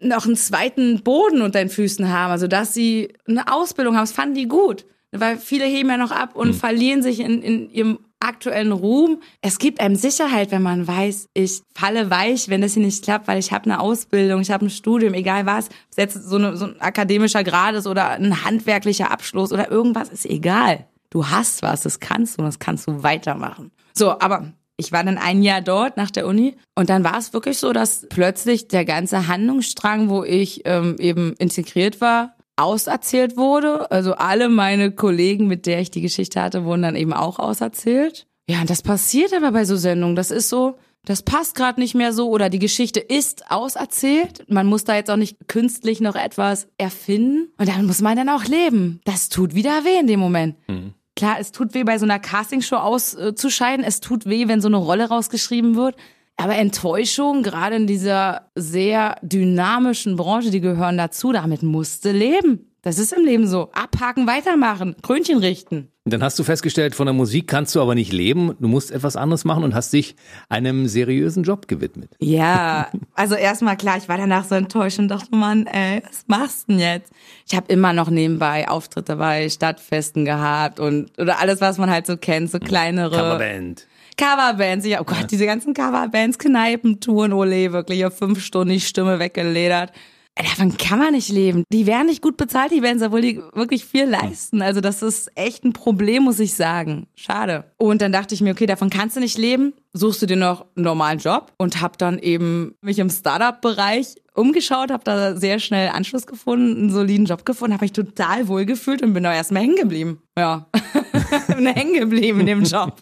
noch einen zweiten Boden unter den Füßen haben. Also dass sie eine Ausbildung haben, das fanden die gut. Weil viele heben ja noch ab und mhm. verlieren sich in, in ihrem aktuellen Ruhm. Es gibt einem Sicherheit, wenn man weiß, ich falle weich, wenn das hier nicht klappt, weil ich habe eine Ausbildung, ich habe ein Studium, egal was, ob jetzt so, eine, so ein akademischer Grad ist oder ein handwerklicher Abschluss oder irgendwas, ist egal. Du hast was, das kannst du und das kannst du weitermachen. So, aber Ich war dann ein Jahr dort nach der Uni und dann war es wirklich so, dass plötzlich der ganze Handlungsstrang, wo ich ähm, eben integriert war, auserzählt wurde. Also alle meine Kollegen, mit der ich die Geschichte hatte, wurden dann eben auch auserzählt. Ja, und das passiert aber bei so Sendungen. Das ist so, das passt gerade nicht mehr so oder die Geschichte ist auserzählt. Man muss da jetzt auch nicht künstlich noch etwas erfinden und dann muss man dann auch leben. Das tut wieder weh in dem Moment. Mhm. Klar, es tut weh, bei so einer Castingshow auszuscheiden. Es tut weh, wenn so eine Rolle rausgeschrieben wird. Aber Enttäuschung, gerade in dieser sehr dynamischen Branche, die gehören dazu, damit musste leben. Das ist im Leben so. Abhaken, weitermachen, Krönchen richten. Dann hast du festgestellt, von der Musik kannst du aber nicht leben. Du musst etwas anderes machen und hast dich einem seriösen Job gewidmet. Ja, also erstmal klar, ich war danach so enttäuscht und dachte, Mann, ey, was machst du denn jetzt? Ich habe immer noch nebenbei Auftritte bei Stadtfesten gehabt und oder alles, was man halt so kennt, so kleinere. Coverband. Coverbands, ja, oh Gott, diese ganzen Coverbands, Kneipentouren, ole, wirklich auf fünf Stunden die Stimme weggeledert. Davon kann man nicht leben. Die werden nicht gut bezahlt, die Bands, obwohl die wirklich viel leisten. Also das ist echt ein Problem, muss ich sagen. Schade. Und dann dachte ich mir, okay, davon kannst du nicht leben. Suchst du dir noch einen normalen Job und hab dann eben mich im Startup-Bereich umgeschaut, habe da sehr schnell Anschluss gefunden, einen soliden Job gefunden, habe mich total wohl gefühlt und bin da erstmal hängen geblieben. Ja, bin hängen geblieben in dem Job.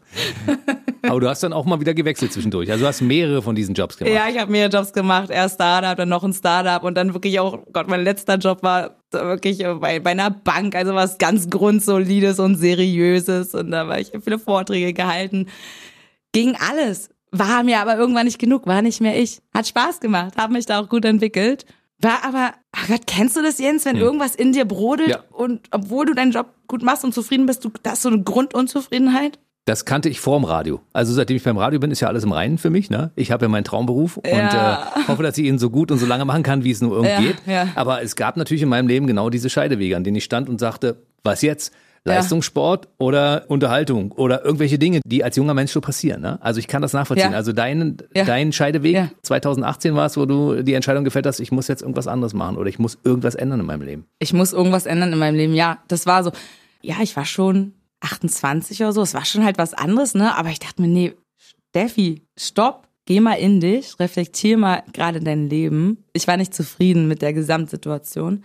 Aber du hast dann auch mal wieder gewechselt zwischendurch. Also du hast mehrere von diesen Jobs gemacht. Ja, ich habe mehrere Jobs gemacht. Erst Startup, dann noch ein Startup und dann wirklich auch, Gott, mein letzter Job war wirklich bei, bei einer Bank, also was ganz grundsolides und seriöses. Und da war ich viele Vorträge gehalten. Ging alles. War mir aber irgendwann nicht genug, war nicht mehr ich. Hat Spaß gemacht, habe mich da auch gut entwickelt. War aber, ach Gott, kennst du das, Jens, wenn hm. irgendwas in dir brodelt ja. und obwohl du deinen Job gut machst und zufrieden bist, du, das ist so eine Grundunzufriedenheit? Das kannte ich vorm Radio. Also seitdem ich beim Radio bin, ist ja alles im Reinen für mich. Ne? Ich habe ja meinen Traumberuf ja. und äh, hoffe, dass ich ihn so gut und so lange machen kann, wie es nur irgendwie ja, geht. Ja. Aber es gab natürlich in meinem Leben genau diese Scheidewege, an denen ich stand und sagte, was jetzt? Leistungssport oder Unterhaltung oder irgendwelche Dinge, die als junger Mensch so passieren. Ne? Also ich kann das nachvollziehen. Also dein, dein Scheideweg 2018 war es, wo du die Entscheidung gefällt hast, ich muss jetzt irgendwas anderes machen oder ich muss irgendwas ändern in meinem Leben. Ich muss irgendwas ändern in meinem Leben. Ja, das war so. Ja, ich war schon 28 oder so. Es war schon halt was anderes, ne? Aber ich dachte mir, nee, Steffi, stopp. Geh mal in dich, reflektier mal gerade dein Leben. Ich war nicht zufrieden mit der Gesamtsituation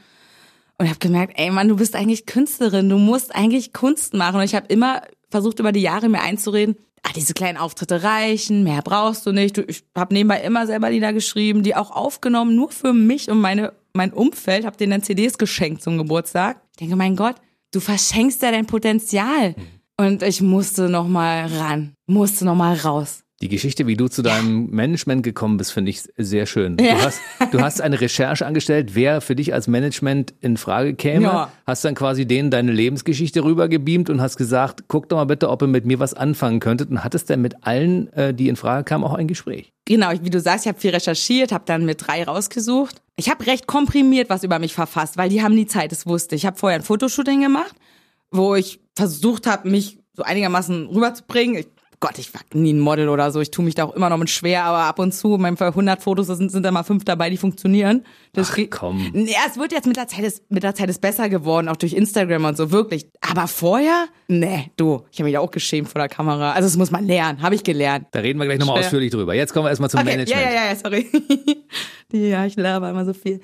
und habe gemerkt, ey Mann, du bist eigentlich Künstlerin, du musst eigentlich Kunst machen. Und ich habe immer versucht über die Jahre mir einzureden, ah, diese kleinen Auftritte reichen, mehr brauchst du nicht. Ich habe nebenbei immer selber Lieder geschrieben, die auch aufgenommen, nur für mich und meine mein Umfeld, habe denen dann CDs geschenkt zum Geburtstag. Ich denke, mein Gott, du verschenkst ja dein Potenzial. Mhm. Und ich musste noch mal ran, musste noch mal raus. Die Geschichte, wie du zu deinem Management gekommen bist, finde ich sehr schön. Du, ja. hast, du hast eine Recherche angestellt, wer für dich als Management in Frage käme. Ja. Hast dann quasi denen deine Lebensgeschichte rübergebeamt und hast gesagt, guck doch mal bitte, ob ihr mit mir was anfangen könntet. Und hattest dann mit allen, äh, die in Frage kamen, auch ein Gespräch. Genau, wie du sagst, ich habe viel recherchiert, habe dann mit drei rausgesucht. Ich habe recht komprimiert was über mich verfasst, weil die haben nie Zeit, das wusste ich. Ich habe vorher ein Fotoshooting gemacht, wo ich versucht habe, mich so einigermaßen rüberzubringen. Ich Gott, ich war nie ein Model oder so. Ich tue mich da auch immer noch mit schwer, aber ab und zu, mein 100 Fotos sind, sind da mal fünf dabei, die funktionieren. Das Ach, komm. Ja, es wird jetzt mit der Zeit ist, mit der Zeit ist besser geworden, auch durch Instagram und so, wirklich. Aber vorher? Nee, du, ich habe mich auch geschämt vor der Kamera. Also das muss man lernen, habe ich gelernt. Da reden wir gleich nochmal ausführlich drüber. Jetzt kommen wir erstmal zum okay, Management. Ja, ja, ja, sorry. ja, ich laber immer so viel.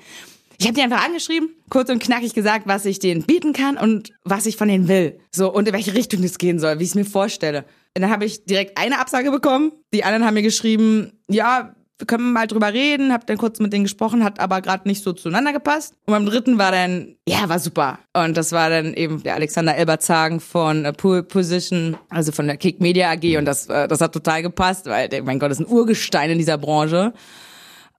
Ich habe die einfach angeschrieben, kurz und knackig gesagt, was ich denen bieten kann und was ich von denen will. So, und in welche Richtung es gehen soll, wie ich es mir vorstelle. Und dann habe ich direkt eine Absage bekommen. Die anderen haben mir geschrieben, ja, wir können mal drüber reden, hab dann kurz mit denen gesprochen, hat aber gerade nicht so zueinander gepasst. Und beim dritten war dann, ja, war super. Und das war dann eben der Alexander Elberzagen von Pool Position, also von der Kick Media AG. Und das, äh, das hat total gepasst, weil, mein Gott, das ist ein Urgestein in dieser Branche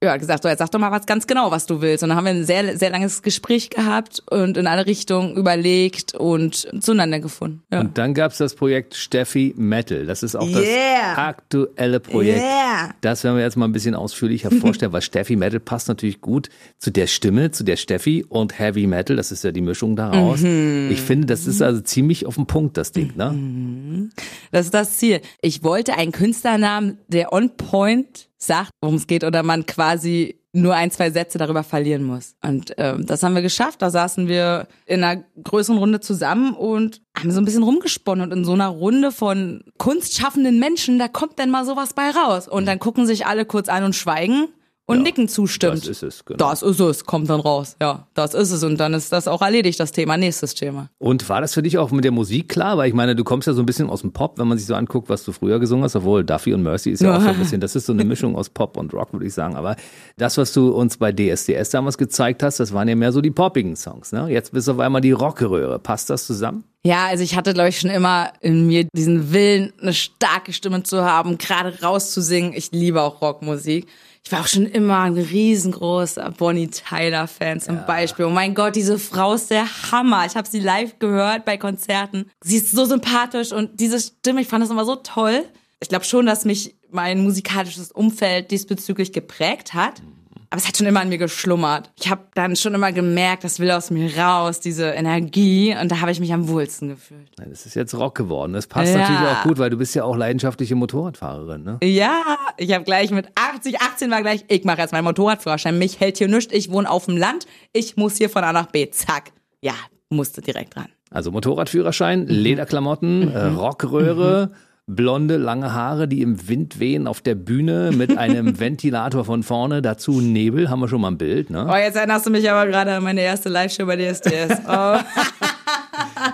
ja, gesagt, so, jetzt sag doch mal was ganz genau, was du willst. Und dann haben wir ein sehr, sehr langes Gespräch gehabt und in alle Richtungen überlegt und zueinander gefunden. Ja. Und dann gab's das Projekt Steffi Metal. Das ist auch das yeah. aktuelle Projekt. Yeah. Das werden wir jetzt mal ein bisschen ausführlicher vorstellen, weil Steffi Metal passt natürlich gut zu der Stimme, zu der Steffi und Heavy Metal. Das ist ja die Mischung daraus. Mhm. Ich finde, das ist also ziemlich auf den Punkt, das Ding, ne? Mhm. Das ist das Ziel. Ich wollte einen Künstlernamen, der on point sagt, worum es geht, oder man quasi nur ein, zwei Sätze darüber verlieren muss. Und ähm, das haben wir geschafft. Da saßen wir in einer größeren Runde zusammen und haben so ein bisschen rumgesponnen. Und in so einer Runde von kunstschaffenden Menschen, da kommt dann mal sowas bei raus. Und dann gucken sich alle kurz an und schweigen und Ja, nicken zustimmt. Das ist es, genau. Das ist es, kommt dann raus. Ja, das ist es. Und dann ist das auch erledigt, das Thema. Nächstes Thema. Und war das für dich auch mit der Musik klar? Weil ich meine, du kommst ja so ein bisschen aus dem Pop, wenn man sich so anguckt, was du früher gesungen hast, obwohl Duffy und Mercy ist ja auch so ein bisschen, das ist so eine Mischung aus Pop und Rock, würde ich sagen. Aber das, was du uns bei DSDS damals gezeigt hast, das waren ja mehr so die poppigen Songs. Ne? Jetzt bist du auf einmal die Rockröhre. Passt das zusammen? Ja, also ich hatte, glaube ich, schon immer in mir diesen Willen, eine starke Stimme zu haben, gerade rauszusingen. Ich liebe auch Rockmusik. Ich war auch schon immer ein riesengroßer Bonnie Tyler-Fan zum Beispiel. Oh mein Gott, diese Frau ist der Hammer. Ich habe sie live gehört bei Konzerten. Sie ist so sympathisch und diese Stimme, ich fand das immer so toll. Ich glaube schon, dass mich mein musikalisches Umfeld diesbezüglich geprägt hat. Aber es hat schon immer an mir geschlummert. Ich habe dann schon immer gemerkt, das will aus mir raus, diese Energie. Und da habe ich mich am wohlsten gefühlt. Nein, Das ist jetzt Rock geworden. Das passt Ja. natürlich auch gut, weil du bist ja auch leidenschaftliche Motorradfahrerin. Ne? Ja, ich habe gleich mit 80, 18 war gleich, ich mache jetzt meinen Motorradführerschein. Mich hält hier nichts. Ich wohne auf dem Land. Ich muss hier von A nach B. Zack. Ja, musste direkt ran. Also Motorradführerschein, Lederklamotten, äh, Rockröhre, blonde, lange Haare, die im Wind wehen auf der Bühne mit einem Ventilator von vorne, dazu Nebel, haben wir schon mal ein Bild, ne? Oh, jetzt erinnerst du mich aber gerade an meine erste Live-Show bei DSDS. Oh,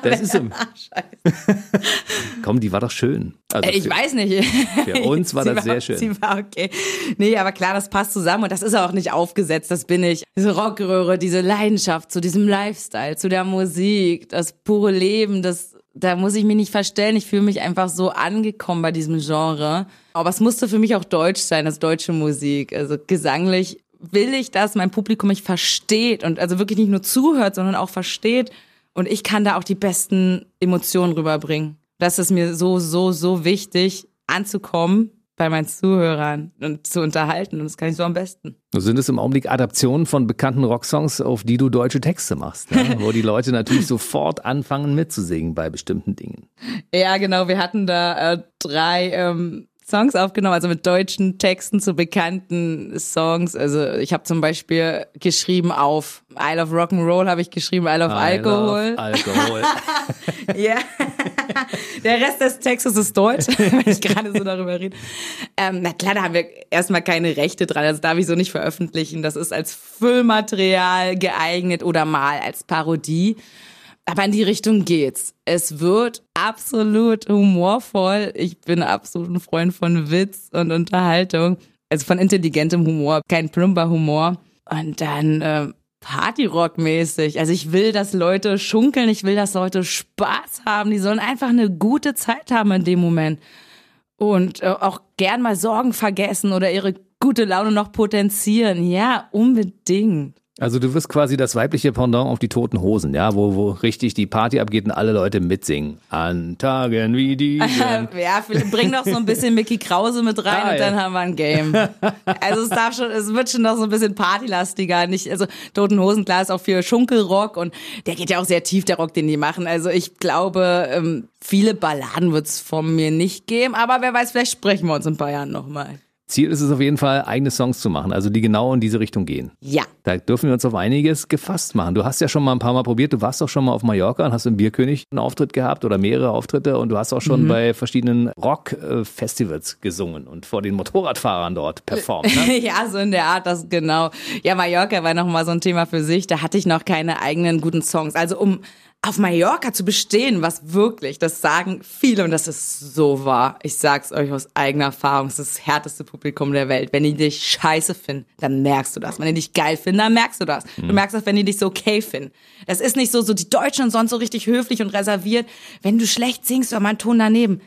Das ist im Komm, die war doch schön. Also ich für, weiß nicht. Für uns war das sehr schön. Sie war okay. Nee, aber klar, das passt zusammen und das ist auch nicht aufgesetzt, das bin ich. Diese Rockröhre, diese Leidenschaft zu diesem Lifestyle, zu der Musik, das pure Leben, das da muss ich mich nicht verstellen. Ich fühle mich einfach so angekommen bei diesem Genre. Aber es musste für mich auch deutsch sein, das deutsche Musik. Also gesanglich will ich, dass mein Publikum mich versteht und also wirklich nicht nur zuhört, sondern auch versteht. Und ich kann da auch die besten Emotionen rüberbringen. Das ist mir so, so, so wichtig, anzukommen bei meinen Zuhörern und zu unterhalten. Und das kann ich so am besten. Sind es im Augenblick Adaptionen von bekannten Rocksongs, auf die du deutsche Texte machst, ne? wo die Leute natürlich sofort anfangen mitzusingen bei bestimmten Dingen. Ja, genau. Wir hatten da äh, drei ähm, Songs aufgenommen, also mit deutschen Texten zu bekannten Songs. Also ich habe zum Beispiel geschrieben auf I Love Rock'n'Roll, habe ich geschrieben I Love Alkohol. I love Alkohol. Ja. Der Rest des Textes ist deutsch, wenn ich gerade so darüber rede. Ähm, na klar, da haben wir erstmal keine Rechte dran. Das darf ich so nicht veröffentlichen. Das ist als Füllmaterial geeignet oder mal als Parodie. Aber in die Richtung geht's. Es wird absolut humorvoll. Ich bin absolut ein Freund von Witz und Unterhaltung. Also von intelligentem Humor, kein plumper Humor. Und dann äh, Partyrock-mäßig. Also ich will, dass Leute schunkeln, ich will, dass Leute Spaß haben. Die sollen einfach eine gute Zeit haben in dem Moment. Und äh, auch gern mal Sorgen vergessen oder ihre gute Laune noch potenzieren. Ja, unbedingt. Also du wirst quasi das weibliche Pendant auf die toten Hosen, ja, wo, wo richtig die Party abgeht und alle Leute mitsingen. An Tagen wie diesen. ja, bring doch so ein bisschen Mickey Krause mit rein Ah, und dann ja. haben wir ein Game. Also es darf schon, es wird schon noch so ein bisschen partylastiger. Nicht, also Toten Hosen, klar, ist auch viel Schunkelrock und der geht ja auch sehr tief, der Rock, den die machen. Also ich glaube, ähm, viele Balladen wird's von mir nicht geben, aber wer weiß, vielleicht sprechen wir uns in ein paar Jahren nochmal. Ziel ist es auf jeden Fall, eigene Songs zu machen, also die genau in diese Richtung gehen. Ja. Da dürfen wir uns auf einiges gefasst machen. Du hast ja schon mal ein paar Mal probiert, du warst doch schon mal auf Mallorca und hast im Bierkönig einen Auftritt gehabt oder mehrere Auftritte und du hast auch schon bei verschiedenen Rock-Festivals gesungen und vor den Motorradfahrern dort performt. Ne? ja, so in der Art, das genau. Ja, Mallorca war nochmal so ein Thema für sich. Da hatte ich noch keine eigenen guten Songs. Also um auf Mallorca zu bestehen, was wirklich, das sagen viele und das ist so wahr. Ich sag's euch aus eigener Erfahrung, es ist das härteste Publikum der Welt. Wenn die dich scheiße finden, dann merkst du das. Wenn die dich geil finden, dann merkst du das. Du merkst das, wenn die dich so okay finden. Es ist nicht so, so die Deutschen sind sonst so richtig höflich und reserviert. Wenn du schlecht singst oder mal einen Ton daneben,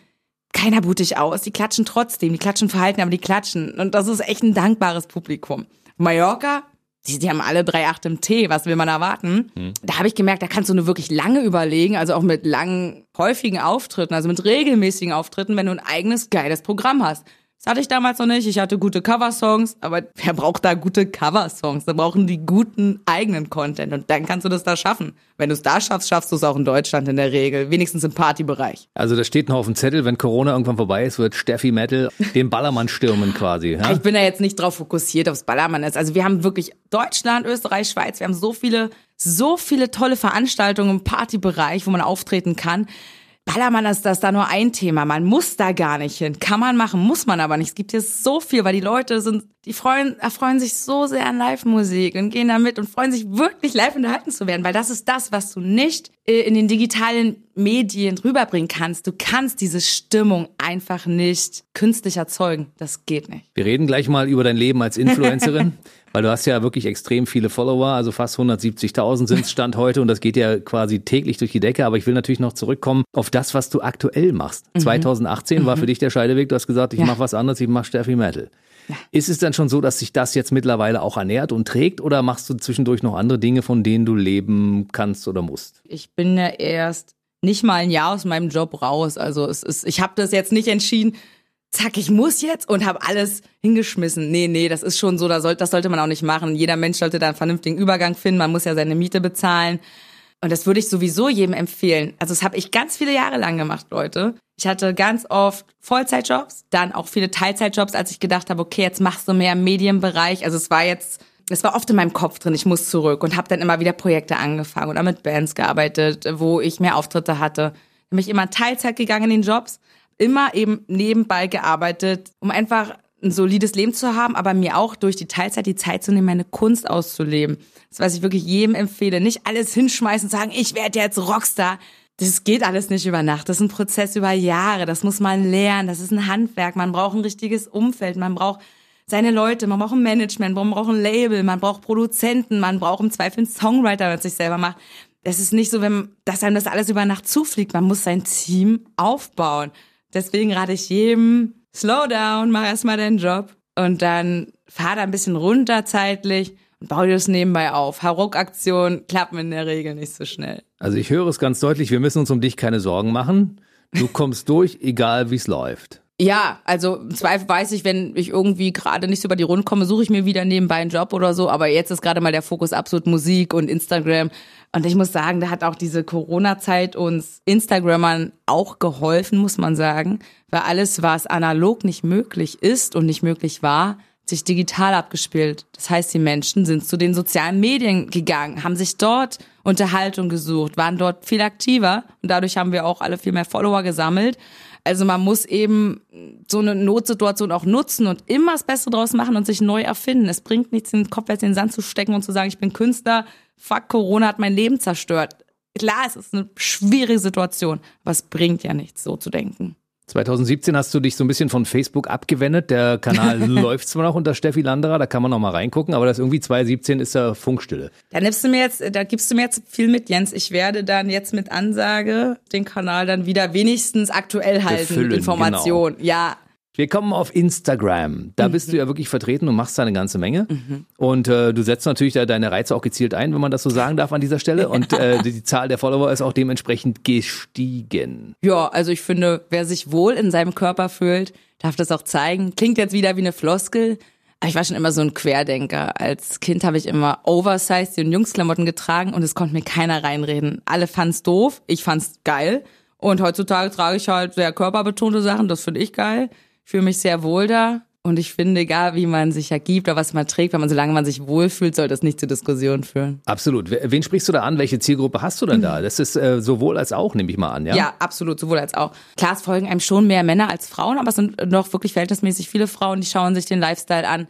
keiner buht dich aus. Die klatschen trotzdem. Die klatschen verhalten, aber die klatschen. Und das ist echt ein dankbares Publikum. Mallorca, die, die haben alle drei Acht im Tee. Was will man erwarten? Da habe ich gemerkt, da kannst du nur wirklich lange überlegen, also auch mit langen, häufigen Auftritten, also mit regelmäßigen Auftritten, wenn du ein eigenes, geiles Programm hast. Das hatte ich damals noch nicht. Ich hatte gute Coversongs, aber wer braucht da gute Coversongs? Da brauchen die guten eigenen Content und dann kannst du das da schaffen. Wenn du es da schaffst, schaffst du es auch in Deutschland in der Regel, wenigstens im Partybereich. Also da steht noch auf dem Zettel, wenn Corona irgendwann vorbei ist, wird Steffi Metal den Ballermann stürmen quasi. Ja? Ich bin da jetzt nicht drauf fokussiert, aufs Ballermann ist. Also wir haben wirklich Deutschland, Österreich, Schweiz, wir haben so viele, so viele tolle Veranstaltungen im Partybereich, wo man auftreten kann. Ballermann ist das da nur ein Thema. Man muss da gar nicht hin. Kann man machen, muss man aber nicht. Es gibt hier so viel, weil die Leute sind, die freuen, erfreuen sich so sehr an Live-Musik und gehen da mit und freuen sich wirklich live unterhalten zu werden, weil das ist das, was du nicht äh, in den digitalen Medien rüberbringen kannst. Du kannst diese Stimmung einfach nicht künstlich erzeugen. Das geht nicht. Wir reden gleich mal über dein Leben als Influencerin. Weil du hast ja wirklich extrem viele Follower, also fast 170.000 sind es Stand heute und das geht ja quasi täglich durch die Decke. Aber ich will natürlich noch zurückkommen auf das, was du aktuell machst. Mhm. 2018 mhm. war für dich der Scheideweg. Du hast gesagt, ich ja. mache was anderes, ich mache Steffi Metal. Ja. Ist es dann schon so, dass sich das jetzt mittlerweile auch ernährt und trägt oder machst du zwischendurch noch andere Dinge, von denen du leben kannst oder musst? Ich bin ja erst nicht mal ein Jahr aus meinem Job raus. Also es ist, ich habe das jetzt nicht entschieden, zack, ich muss jetzt und habe alles hingeschmissen. Nee, nee, das ist schon so, das, soll, das sollte man auch nicht machen. Jeder Mensch sollte da einen vernünftigen Übergang finden. Man muss ja seine Miete bezahlen. Und das würde ich sowieso jedem empfehlen. Also das habe ich ganz viele Jahre lang gemacht, Leute. Ich hatte ganz oft Vollzeitjobs, dann auch viele Teilzeitjobs, als ich gedacht habe, okay, jetzt machst du mehr im Medienbereich. Also es war jetzt, es war oft in meinem Kopf drin, ich muss zurück und habe dann immer wieder Projekte angefangen oder mit Bands gearbeitet, wo ich mehr Auftritte hatte. Bin ich immer Teilzeit gegangen in den Jobs immer eben nebenbei gearbeitet, um einfach ein solides Leben zu haben, aber mir auch durch die Teilzeit die Zeit zu nehmen, meine Kunst auszuleben. Das, was ich wirklich jedem empfehle. Nicht alles hinschmeißen und sagen, ich werde jetzt Rockstar. Das geht alles nicht über Nacht. Das ist ein Prozess über Jahre. Das muss man lernen. Das ist ein Handwerk. Man braucht ein richtiges Umfeld. Man braucht seine Leute. Man braucht ein Management. Man braucht ein Label. Man braucht Produzenten. Man braucht im Zweifel einen Songwriter, der sich selber macht. Es ist nicht so, wenn, dass einem das alles über Nacht zufliegt. Man muss sein Team aufbauen. Deswegen rate ich jedem, slow down, mach erstmal deinen Job und dann fahr da ein bisschen runter zeitlich und bau dir das nebenbei auf. Hauruck-Aktionen klappen in der Regel nicht so schnell. Also ich höre es ganz deutlich, wir müssen uns um dich keine Sorgen machen. Du kommst durch, egal wie es läuft. Ja, also im Zweifel weiß ich, wenn ich irgendwie gerade nicht so über die Runde komme, suche ich mir wieder nebenbei einen Job oder so. Aber jetzt ist gerade mal der Fokus absolut Musik und Instagram. Und ich muss sagen, da hat auch diese Corona-Zeit uns Instagrammern auch geholfen, muss man sagen. Weil alles, was analog nicht möglich ist und nicht möglich war, sich digital abgespielt. Das heißt, die Menschen sind zu den sozialen Medien gegangen, haben sich dort Unterhaltung gesucht, waren dort viel aktiver und dadurch haben wir auch alle viel mehr Follower gesammelt. Also man muss eben so eine Notsituation auch nutzen und immer das Beste draus machen und sich neu erfinden. Es bringt nichts, den Kopf jetzt in den Sand zu stecken und zu sagen, ich bin Künstler, fuck, Corona hat mein Leben zerstört. Klar, es ist eine schwierige Situation, aber es bringt ja nichts, so zu denken. 2017 hast du dich so ein bisschen von Facebook abgewendet. Der Kanal läuft zwar noch unter Steffi Landerer, da kann man noch mal reingucken, aber das irgendwie 2017 ist da Funkstille. Da nimmst du mir jetzt, da gibst du mir jetzt viel mit, Jens. Ich werde dann jetzt mit Ansage den Kanal dann wieder wenigstens aktuell halten Befüllen, mit Informationen. Genau. Ja, wir kommen auf Instagram. Da mhm. bist du ja wirklich vertreten und machst da eine ganze Menge. Mhm. Und äh, du setzt natürlich da deine Reize auch gezielt ein, wenn man das so sagen darf an dieser Stelle. Und äh, die Zahl der Follower ist auch dementsprechend gestiegen. Ja, also ich finde, wer sich wohl in seinem Körper fühlt, darf das auch zeigen. Klingt jetzt wieder wie eine Floskel. Aber ich war schon immer so ein Querdenker. Als Kind habe ich immer Oversized und Jungsklamotten getragen und es konnte mir keiner reinreden. Alle fanden's doof, ich fand's geil. Und heutzutage trage ich halt sehr körperbetonte Sachen, das finde ich geil fühle mich sehr wohl da. Und ich finde, egal wie man sich ergibt oder was man trägt, wenn man solange man sich wohlfühlt, soll das nicht zur Diskussion führen. Absolut. Wen sprichst du da an? Welche Zielgruppe hast du denn da? Das ist äh, sowohl als auch, nehme ich mal an, ja? Ja, absolut, sowohl als auch. Klar, es folgen einem schon mehr Männer als Frauen, aber es sind noch wirklich verhältnismäßig viele Frauen, die schauen sich den Lifestyle an.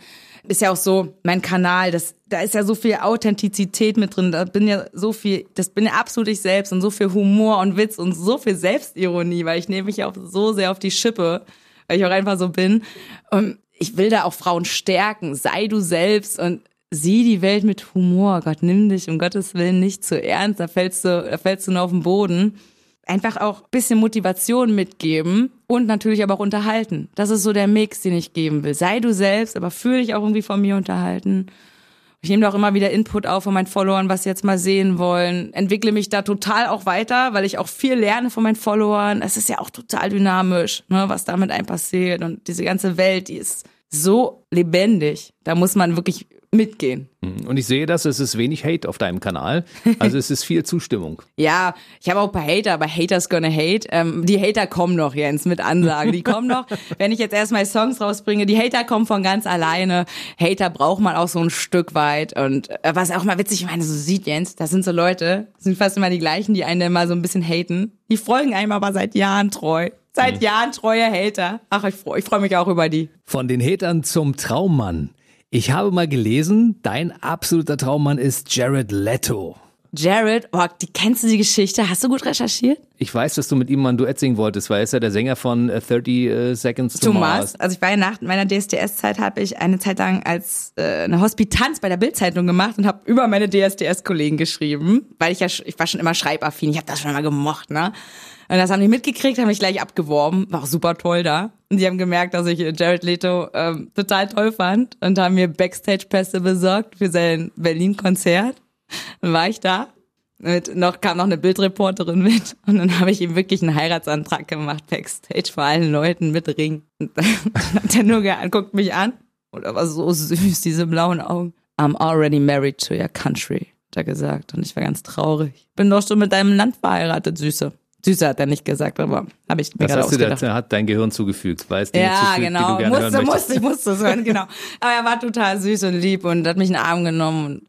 Ist ja auch so, mein Kanal, das, da ist ja so viel Authentizität mit drin, da bin ja so viel, das bin ja absolut ich selbst und so viel Humor und Witz und so viel Selbstironie, weil ich nehme mich ja auch so sehr auf die Schippe weil ich auch einfach so bin. Und ich will da auch Frauen stärken. Sei du selbst und sieh die Welt mit Humor. Gott, nimm dich um Gottes Willen nicht zu ernst. Da fällst du, da fällst du nur auf den Boden. Einfach auch bisschen Motivation mitgeben und natürlich aber auch unterhalten. Das ist so der Mix, den ich geben will. Sei du selbst, aber fühle dich auch irgendwie von mir unterhalten. Ich nehme da auch immer wieder Input auf von meinen Followern, was sie jetzt mal sehen wollen. Entwickle mich da total auch weiter, weil ich auch viel lerne von meinen Followern. Es ist ja auch total dynamisch, ne, was da mit einem passiert. Und diese ganze Welt, die ist so lebendig. Da muss man wirklich mitgehen. Mhm. Und ich sehe das, es ist wenig Hate auf deinem Kanal. Also es ist viel Zustimmung. ja, ich habe auch ein paar Hater, aber Haters gonna hate. Ähm, die Hater kommen noch, Jens, mit Ansagen. Die kommen noch, wenn ich jetzt erstmal Songs rausbringe. Die Hater kommen von ganz alleine. Hater braucht man auch so ein Stück weit. Und äh, was auch mal witzig, ich meine, so sieht Jens, das sind so Leute, sind fast immer die gleichen, die einen mal so ein bisschen haten. Die folgen einem aber seit Jahren treu. Seit Jahren treue Hater. Ach, ich freue ich freu mich auch über die. Von den Hatern zum Traummann. Ich habe mal gelesen, dein absoluter Traummann ist Jared Leto. Jared, oh, die, kennst du die Geschichte? Hast du gut recherchiert? Ich weiß, dass du mit ihm mal ein Duett singen wolltest, weil er ist ja der Sänger von äh, 30 äh, Seconds to, to Mars. Mars. Also ich war ja nach meiner DSDS-Zeit, habe ich eine Zeit lang als äh, eine Hospitanz bei der Bildzeitung gemacht und habe über meine DSDS-Kollegen geschrieben, weil ich ja, ich war schon immer schreibaffin, ich habe das schon immer gemocht, ne? Und das haben die mitgekriegt, haben mich gleich abgeworben, war auch super toll da. Und die haben gemerkt, dass ich äh, Jared Leto ähm, total toll fand und haben mir Backstage-Pässe besorgt für sein Berlin-Konzert. Dann war ich da. Mit, noch kam noch eine Bildreporterin mit und dann habe ich ihm wirklich einen Heiratsantrag gemacht backstage vor allen Leuten mit Ring. Und dann hat er nur geguckt mich an und er war so süß, diese blauen Augen. I'm already married to your country, hat er gesagt und ich war ganz traurig. Bin doch schon mit deinem Land verheiratet, Süße. Süße hat er nicht gesagt, aber habe ich mir Das gerade du ausgedacht. da, hat dein Gehirn zugefügt, es Dinge Ja, zufügt, die genau. du gerne Musste, musste, ich musste es hören, genau. Aber er war total süß und lieb und hat mich in den Arm genommen. Und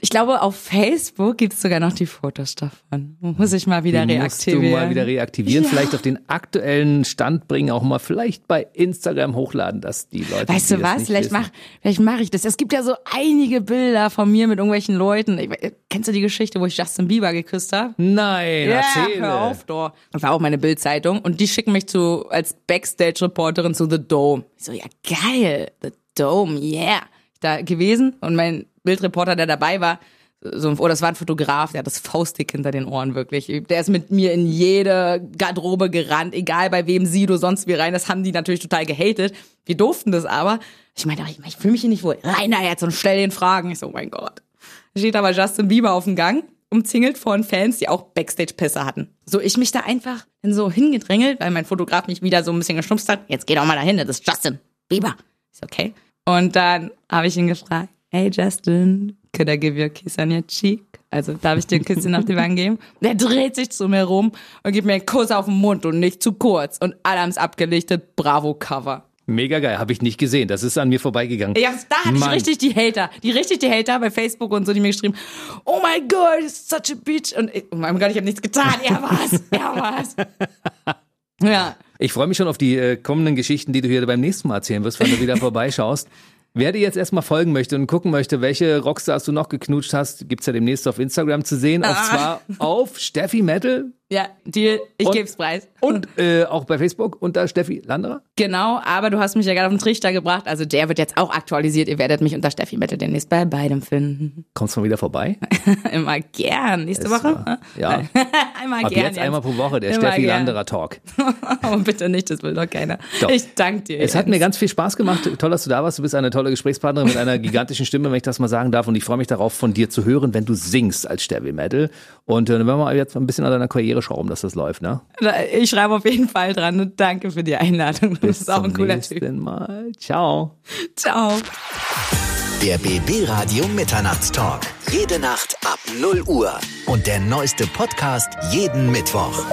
ich glaube, auf Facebook gibt's sogar noch die Fotos davon. Muss ich mal wieder Die musst du reaktivieren. mal wieder reaktivieren, vielleicht auf den aktuellen Stand bringen, auch mal vielleicht bei Instagram hochladen, dass die Leute. Weißt du das was? Vielleicht wissen. mach, vielleicht mache ich das. Es gibt ja so einige Bilder von mir mit irgendwelchen Leuten. Ich, kennst du die Geschichte, wo ich Justin Bieber geküsst habe? Nein, Ja, erzähle. hör auf doch. Das war auch meine Bildzeitung und die schicken mich zu als Backstage-Reporterin zu The Dome. Ich so, ja geil, The Dome, yeah. Da gewesen und mein Bildreporter, der dabei war, so, oh, das war ein Fotograf, der hat das Faustdick hinter den Ohren wirklich. Der ist mit mir in jede Garderobe gerannt, egal bei wem Sido sonst wie rein. Das haben die natürlich total gehatet. Wir durften das aber. Ich meinte, ich, ich fühle mich hier nicht wohl. Rein da jetzt und stell den Fragen. Ich so, oh mein Gott. Da steht aber Justin Bieber auf dem Gang, umzingelt von Fans, die auch Backstage-Pässe hatten. So, ich mich da einfach dann so hingedrängelt, weil mein Fotograf mich wieder so ein bisschen geschnupst hat. Jetzt geh doch mal dahin, das ist Justin Bieber. Ich so, okay. Und dann habe ich ihn gefragt, hey Justin, could I give you a kiss on your cheek? Also darf ich dir ein Küsschen auf die Wange geben? Der dreht sich zu mir rum und gibt mir einen Kuss auf den Mund und nicht zu kurz. Und alle haben's abgelichtet, bravo Cover. Mega geil, habe ich nicht gesehen. Das ist an mir vorbeigegangen. Ja, da hatte ich Mann. richtig die Hater, die richtig die Hater bei Facebook und so, die mir geschrieben, oh my God, it's such a bitch. Und ich, oh mein Gott, ich habe nichts getan. Er war's, er war's. Ja, Ich freue mich schon auf die äh, kommenden Geschichten, die du hier beim nächsten Mal erzählen wirst, wenn du wieder vorbeischaust. Wer dir jetzt erstmal folgen möchte und gucken möchte, welche Rockstars du noch geknutscht hast, gibt's ja demnächst auf Instagram zu sehen. Und Ah. zwar auf Steffi Metal ja, Deal, ich Und- geb's preis. und äh, auch bei Facebook unter Steffi Landerer. Genau, aber du hast mich ja gerade auf den Trichter gebracht. Also der wird jetzt auch aktualisiert. Ihr werdet mich unter Steffi Metal demnächst bei beidem finden. Kommst du mal wieder vorbei? Immer gern. Nächste Es Woche? war- ja. einmal Ab gern. jetzt einmal pro Woche, der Immer Steffi gern. Landerer Talk. Aber bitte nicht, das will doch keiner. Doch. Ich danke dir. Es hat Jens. mir ganz viel Spaß gemacht. Toll, dass du da warst. Du bist eine tolle Gesprächspartnerin mit einer gigantischen Stimme, wenn ich das mal sagen darf. Und ich freue mich darauf, von dir zu hören, wenn du singst als Steffi Metal. Und äh, dann werden wir jetzt ein bisschen an deiner Karriere schrauben, dass das läuft, ne? Ich schreibe auf jeden Fall dran und danke für die Einladung. Du bist auch ein zum cooler nächsten Typ. Mal. Ciao. Ciao. Der BB Radio Mitternachtstalk. Jede Nacht ab 0 Uhr. Und der neueste Podcast jeden Mittwoch.